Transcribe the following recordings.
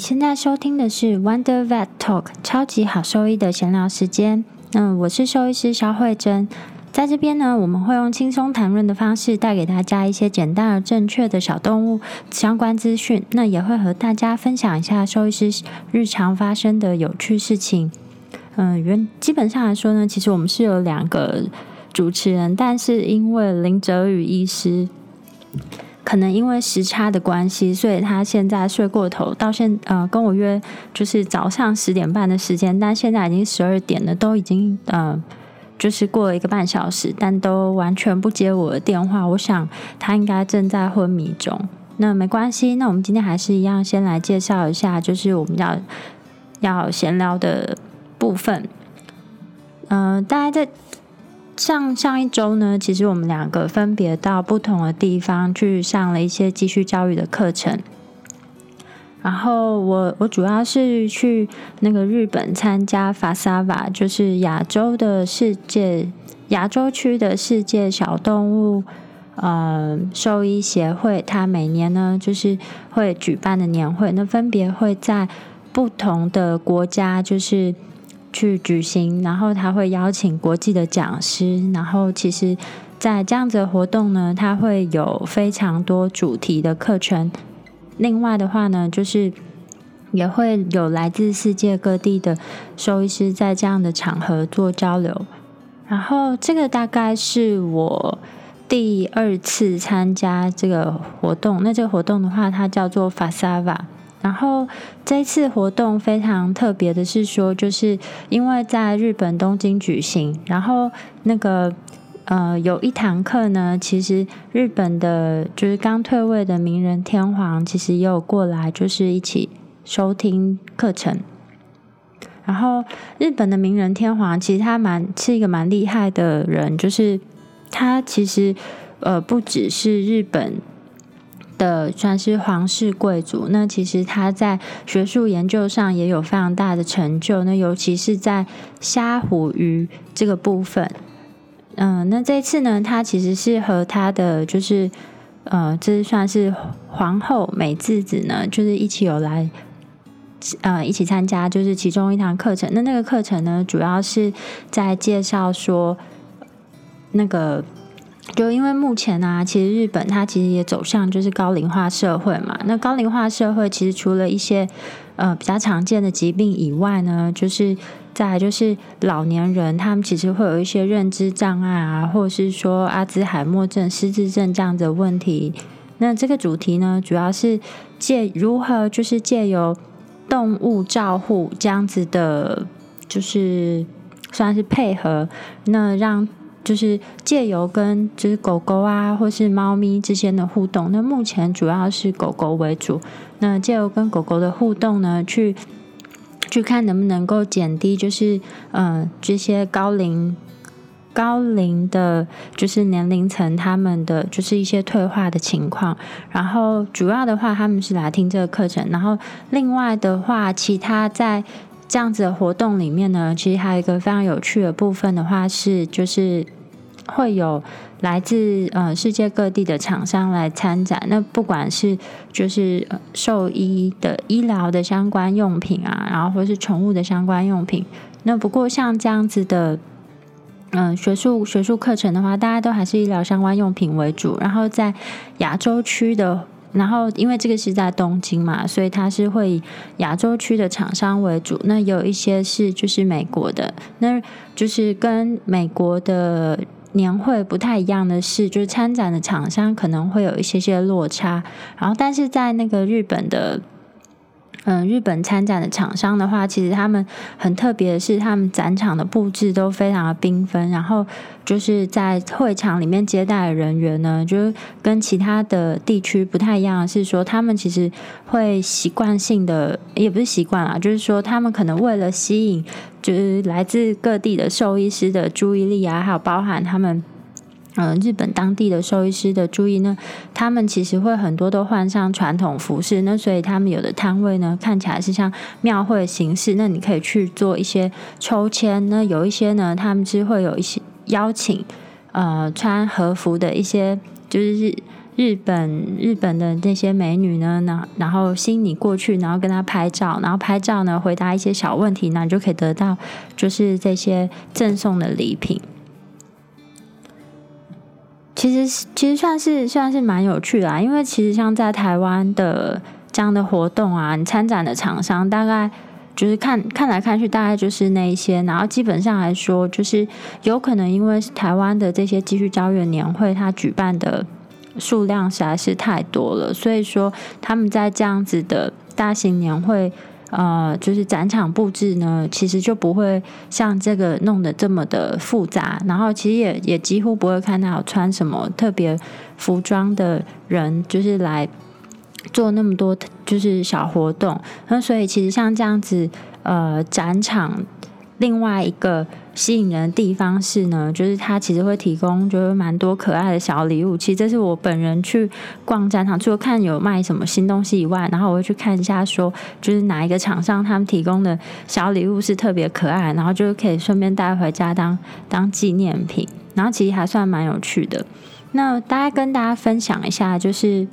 现在收听的是 Wonder Vet Talk 超级好兽医的闲聊时间。嗯，我是兽医师肖慧珍，在这边呢，我们会用轻松谈论的方式带给大家一些简单而正确的小动物相关资讯。那也会和大家分享一下兽医师日常发生的有趣事情。嗯，原基本上来说呢，其实我们是有两个主持人，但是因为林哲宇医师。可能因为时差的关系，所以他现在睡过头，到现呃跟我约就是早上十点半的时间，但现在已经十二点了，都已经呃就是过了一个半小时，但都完全不接我的电话。我想他应该正在昏迷中。那没关系，那我们今天还是一样，先来介绍一下，就是我们要要闲聊的部分。嗯，大家在。上上一周呢，其实我们两个分别到不同的地方去上了一些继续教育的课程。然后我我主要是去那个日本参加法萨瓦，就是亚洲的世界亚洲区的世界小动物呃兽医协会，它每年呢就是会举办的年会，那分别会在不同的国家就是。去举行，然后他会邀请国际的讲师，然后其实，在这样子的活动呢，他会有非常多主题的课程。另外的话呢，就是也会有来自世界各地的兽医师在这样的场合做交流。然后这个大概是我第二次参加这个活动。那这个活动的话，它叫做 Fasava。然后这次活动非常特别的是说，就是因为在日本东京举行，然后那个呃有一堂课呢，其实日本的就是刚退位的名人天皇，其实也有过来，就是一起收听课程。然后日本的名人天皇其实他蛮是一个蛮厉害的人，就是他其实呃不只是日本。的算是皇室贵族，那其实他在学术研究上也有非常大的成就，那尤其是在虾虎鱼这个部分。嗯，那这次呢，他其实是和他的就是呃，这算是皇后美智子呢，就是一起有来呃一起参加，就是其中一堂课程。那那个课程呢，主要是在介绍说那个。就因为目前呢，其实日本它其实也走向就是高龄化社会嘛。那高龄化社会其实除了一些呃比较常见的疾病以外呢，就是再就是老年人他们其实会有一些认知障碍啊，或者是说阿兹海默症、失智症这样的问题。那这个主题呢，主要是借如何就是借由动物照护这样子的，就是算是配合，那让。就是借由跟就是狗狗啊，或是猫咪之间的互动。那目前主要是狗狗为主。那借由跟狗狗的互动呢，去去看能不能够减低，就是嗯这些高龄高龄的，就是年龄层他们的就是一些退化的情况。然后主要的话，他们是来听这个课程。然后另外的话，其他在。这样子的活动里面呢，其实还有一个非常有趣的部分的话是，就是会有来自呃世界各地的厂商来参展。那不管是就是兽医的医疗的相关用品啊，然后或是宠物的相关用品。那不过像这样子的，嗯，学术学术课程的话，大家都还是医疗相关用品为主。然后在亚洲区的。然后，因为这个是在东京嘛，所以它是会以亚洲区的厂商为主。那有一些是就是美国的，那就是跟美国的年会不太一样的是，就是参展的厂商可能会有一些些落差。然后，但是在那个日本的。嗯，日本参展的厂商的话，其实他们很特别的是，他们展场的布置都非常的缤纷。然后就是在会场里面接待的人员呢，就是跟其他的地区不太一样，是说他们其实会习惯性的，也不是习惯啊，就是说他们可能为了吸引就是来自各地的兽医师的注意力啊，还有包含他们。嗯，日本当地的兽医师的注意呢，他们其实会很多都换上传统服饰，那所以他们有的摊位呢看起来是像庙会形式，那你可以去做一些抽签，那有一些呢，他们是会有一些邀请，呃，穿和服的一些就是日日本日本的那些美女呢，然然后吸引你过去，然后跟她拍照，然后拍照呢回答一些小问题，那你就可以得到就是这些赠送的礼品。其实其实算是算是蛮有趣的，因为其实像在台湾的这样的活动啊，你参展的厂商大概。就是看看来看去，大概就是那一些。然后基本上来说，就是有可能因为台湾的这些继续招远年会，它举办的数量实在是太多了，所以说他们在这样子的大型年会，呃，就是展场布置呢，其实就不会像这个弄得这么的复杂。然后其实也也几乎不会看到穿什么特别服装的人，就是来。做那么多就是小活动，那所以其实像这样子，呃，展场另外一个吸引人的地方是呢，就是它其实会提供就是蛮多可爱的小礼物。其实这是我本人去逛展场，除了看有卖什么新东西以外，然后我会去看一下说，就是哪一个厂商他们提供的小礼物是特别可爱，然后就可以顺便带回家当当纪念品。然后其实还算蛮有趣的。那大家跟大家分享一下，就是。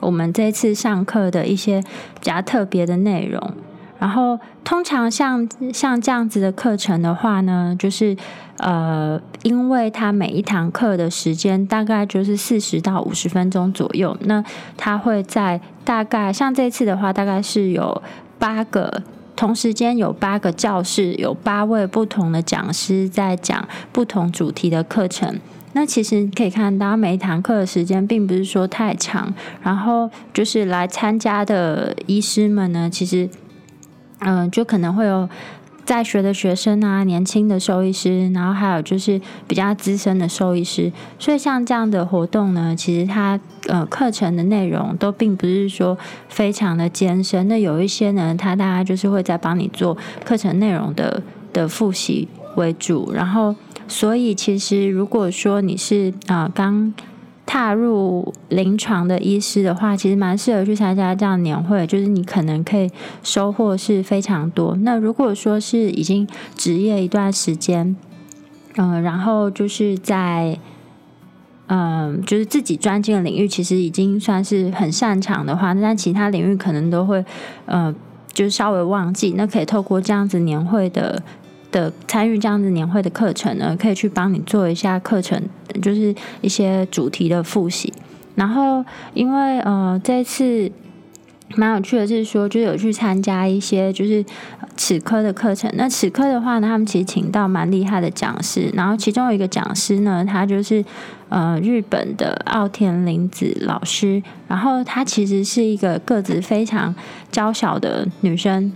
我们这次上课的一些比较特别的内容，然后通常像像这样子的课程的话呢，就是呃，因为它每一堂课的时间大概就是四十到五十分钟左右，那它会在大概像这次的话，大概是有八个同时间有八个教室，有八位不同的讲师在讲不同主题的课程。那其实可以看到，每一堂课的时间并不是说太长，然后就是来参加的医师们呢，其实，嗯，就可能会有在学的学生啊，年轻的兽医师，然后还有就是比较资深的兽医师，所以像这样的活动呢，其实它呃课程的内容都并不是说非常的艰深，那有一些呢，它大概就是会在帮你做课程内容的的复习为主，然后。所以，其实如果说你是啊刚踏入临床的医师的话，其实蛮适合去参加这样年会，就是你可能可以收获是非常多。那如果说是已经职业一段时间，嗯，然后就是在嗯，就是自己专精的领域，其实已经算是很擅长的话，那在其他领域可能都会呃，就是稍微忘记。那可以透过这样子年会的。的参与这样子年会的课程呢，可以去帮你做一下课程，就是一些主题的复习。然后，因为呃，这次蛮有趣的，是说就有去参加一些就是齿科的课程。那齿科的话呢，他们其实请到蛮厉害的讲师。然后其中有一个讲师呢，他就是呃日本的奥田玲子老师。然后她其实是一个个子非常娇小的女生。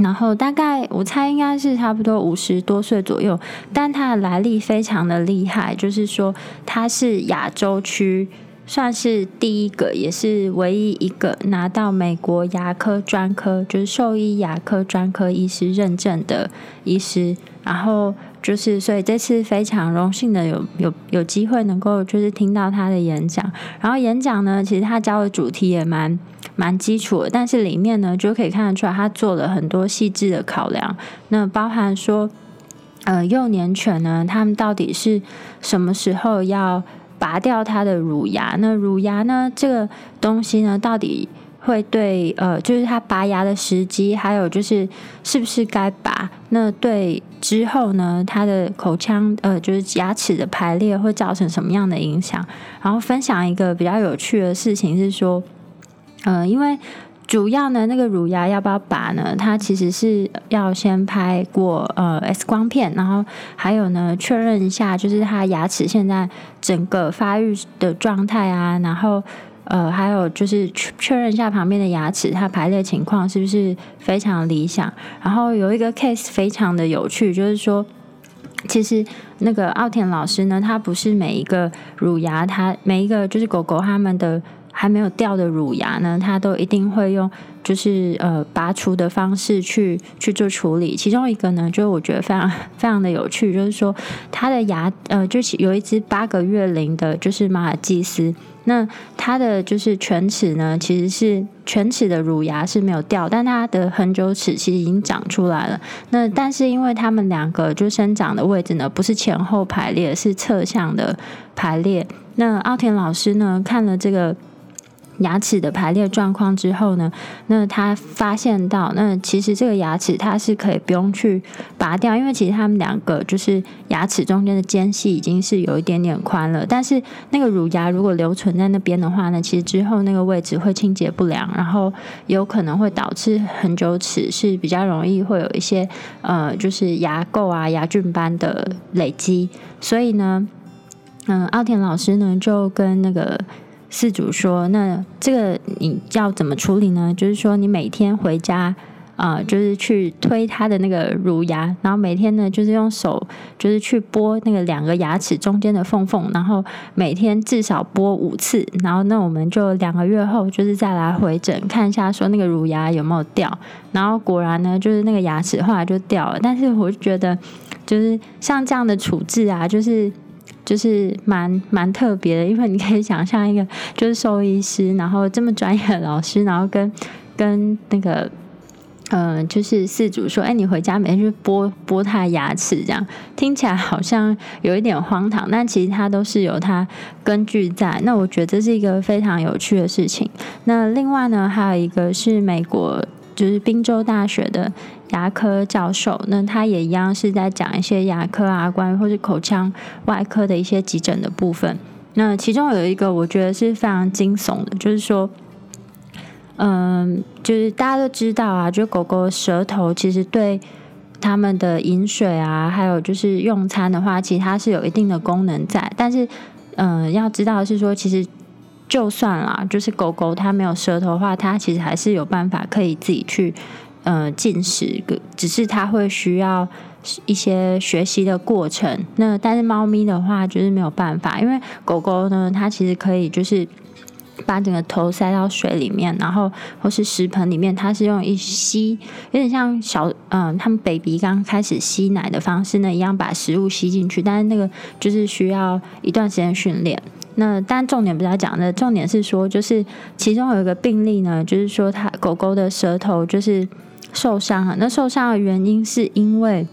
然后大概我猜应该是差不多五十多岁左右，但他的来历非常的厉害，就是说他是亚洲区算是第一个，也是唯一一个拿到美国牙科专科，就是兽医牙科专科医师认证的医师。然后就是，所以这次非常荣幸的有有有机会能够就是听到他的演讲。然后演讲呢，其实他教的主题也蛮。蛮基础的，但是里面呢就可以看得出来，他做了很多细致的考量。那包含说，呃，幼年犬呢，他们到底是什么时候要拔掉它的乳牙？那乳牙呢，这个东西呢，到底会对呃，就是它拔牙的时机，还有就是是不是该拔？那对之后呢，它的口腔呃，就是牙齿的排列会造成什么样的影响？然后分享一个比较有趣的事情是说。嗯，因为主要呢，那个乳牙要不要拔呢？它其实是要先拍过呃 X 光片，然后还有呢确认一下，就是它牙齿现在整个发育的状态啊，然后呃还有就是确确认一下旁边的牙齿它排列情况是不是非常理想。然后有一个 case 非常的有趣，就是说其实那个奥田老师呢，他不是每一个乳牙，他每一个就是狗狗他们的。还没有掉的乳牙呢，它都一定会用就是呃拔除的方式去去做处理。其中一个呢，就是我觉得非常非常的有趣，就是说它的牙呃，就是有一只八个月龄的，就是马尔济斯。那它的就是犬齿呢，其实是犬齿的乳牙是没有掉，但它的恒久齿其实已经长出来了。那但是因为它们两个就生长的位置呢，不是前后排列，是侧向的排列。那奥田老师呢看了这个。牙齿的排列状况之后呢，那他发现到，那其实这个牙齿它是可以不用去拔掉，因为其实他们两个就是牙齿中间的间隙已经是有一点点宽了。但是那个乳牙如果留存在那边的话呢，其实之后那个位置会清洁不良，然后有可能会导致很久齿是比较容易会有一些呃，就是牙垢啊、牙菌斑的累积。所以呢，嗯，奥田老师呢就跟那个。事主说：“那这个你要怎么处理呢？就是说，你每天回家啊，就是去推他的那个乳牙，然后每天呢，就是用手，就是去拨那个两个牙齿中间的缝缝，然后每天至少拨五次。然后，那我们就两个月后，就是再来回诊看一下，说那个乳牙有没有掉。然后果然呢，就是那个牙齿后来就掉了。但是我就觉得，就是像这样的处置啊，就是。”就是蛮蛮特别的，因为你可以想象一个就是兽医师，然后这么专业的老师，然后跟 跟那个嗯，就是饲主说：“哎，你回家每天去剥剥他牙齿，这样听起来好像有一点荒唐，但其实它都是有它根据在。那我觉得这是一个非常有趣的事情。那另外呢，还有一个是美国。就是宾州大学的牙科教授，那他也一样是在讲一些牙科啊，关于或是口腔外科的一些急诊的部分。那其中有一个我觉得是非常惊悚的，就是说，嗯，就是大家都知道啊，就狗狗舌头其实对他们的饮水啊，还有就是用餐的话，其实它是有一定的功能在。但是，嗯，要知道是说，其实。就算啦，就是狗狗它没有舌头的话，它其实还是有办法可以自己去呃进食，只是它会需要一些学习的过程。那但是猫咪的话就是没有办法，因为狗狗呢，它其实可以就是把整个头塞到水里面，然后或是食盆里面，它是用一吸，有点像小嗯，他们 baby 刚开始吸奶的方式呢一样，把食物吸进去，但是那个就是需要一段时间训练。那但重点不是要讲的，重点是说，就是其中有一个病例呢，就是说它狗狗的舌头就是受伤了。那受伤的原因是因为，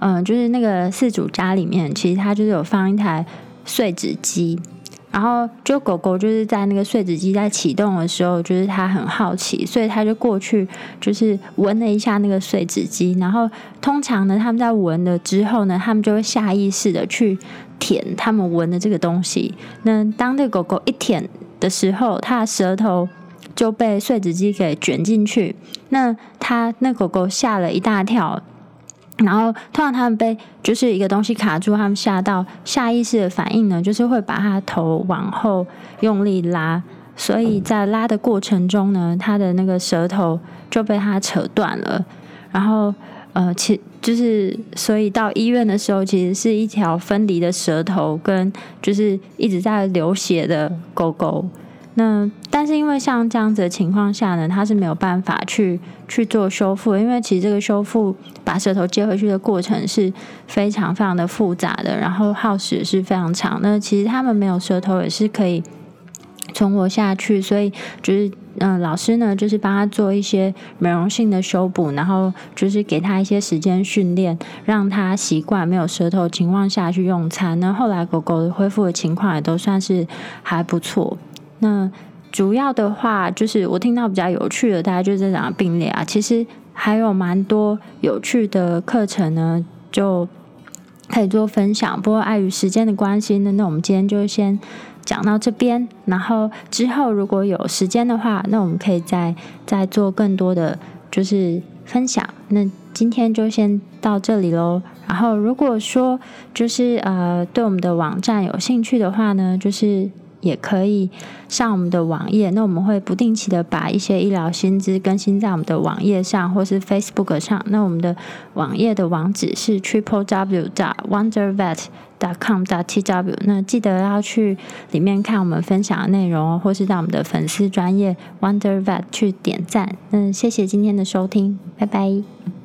嗯，就是那个饲主家里面其实它就是有放一台碎纸机，然后就狗狗就是在那个碎纸机在启动的时候，就是它很好奇，所以它就过去就是闻了一下那个碎纸机，然后通常呢，他们在闻了之后呢，他们就会下意识的去。舔他们闻的这个东西，那当那个狗狗一舔的时候，它的舌头就被碎纸机给卷进去。那它那狗狗吓了一大跳，然后通常他们被就是一个东西卡住，他们吓到下意识的反应呢，就是会把他头往后用力拉，所以在拉的过程中呢，他的那个舌头就被他扯断了，然后。呃，其就是，所以到医院的时候，其实是一条分离的舌头，跟就是一直在流血的狗狗。那但是因为像这样子的情况下呢，它是没有办法去去做修复，因为其实这个修复把舌头接回去的过程是非常非常的复杂的，然后耗时是非常长。那其实他们没有舌头也是可以。存活下去，所以就是嗯，老师呢就是帮他做一些美容性的修补，然后就是给他一些时间训练，让他习惯没有舌头情况下去用餐。那后来狗狗恢复的情况也都算是还不错。那主要的话就是我听到比较有趣的，大概就是这两个病例啊。其实还有蛮多有趣的课程呢，就可以做分享。不过碍于时间的关系呢，那我们今天就先。讲到这边，然后之后如果有时间的话，那我们可以再再做更多的就是分享。那今天就先到这里喽。然后如果说就是呃对我们的网站有兴趣的话呢，就是。也可以上我们的网页，那我们会不定期的把一些医疗薪资更新在我们的网页上，或是 Facebook 上。那我们的网页的网址是 triple w dot wondervet dot com dot tw。那记得要去里面看我们分享的内容哦，或是到我们的粉丝专业 wondervet 去点赞。那谢谢今天的收听，拜拜。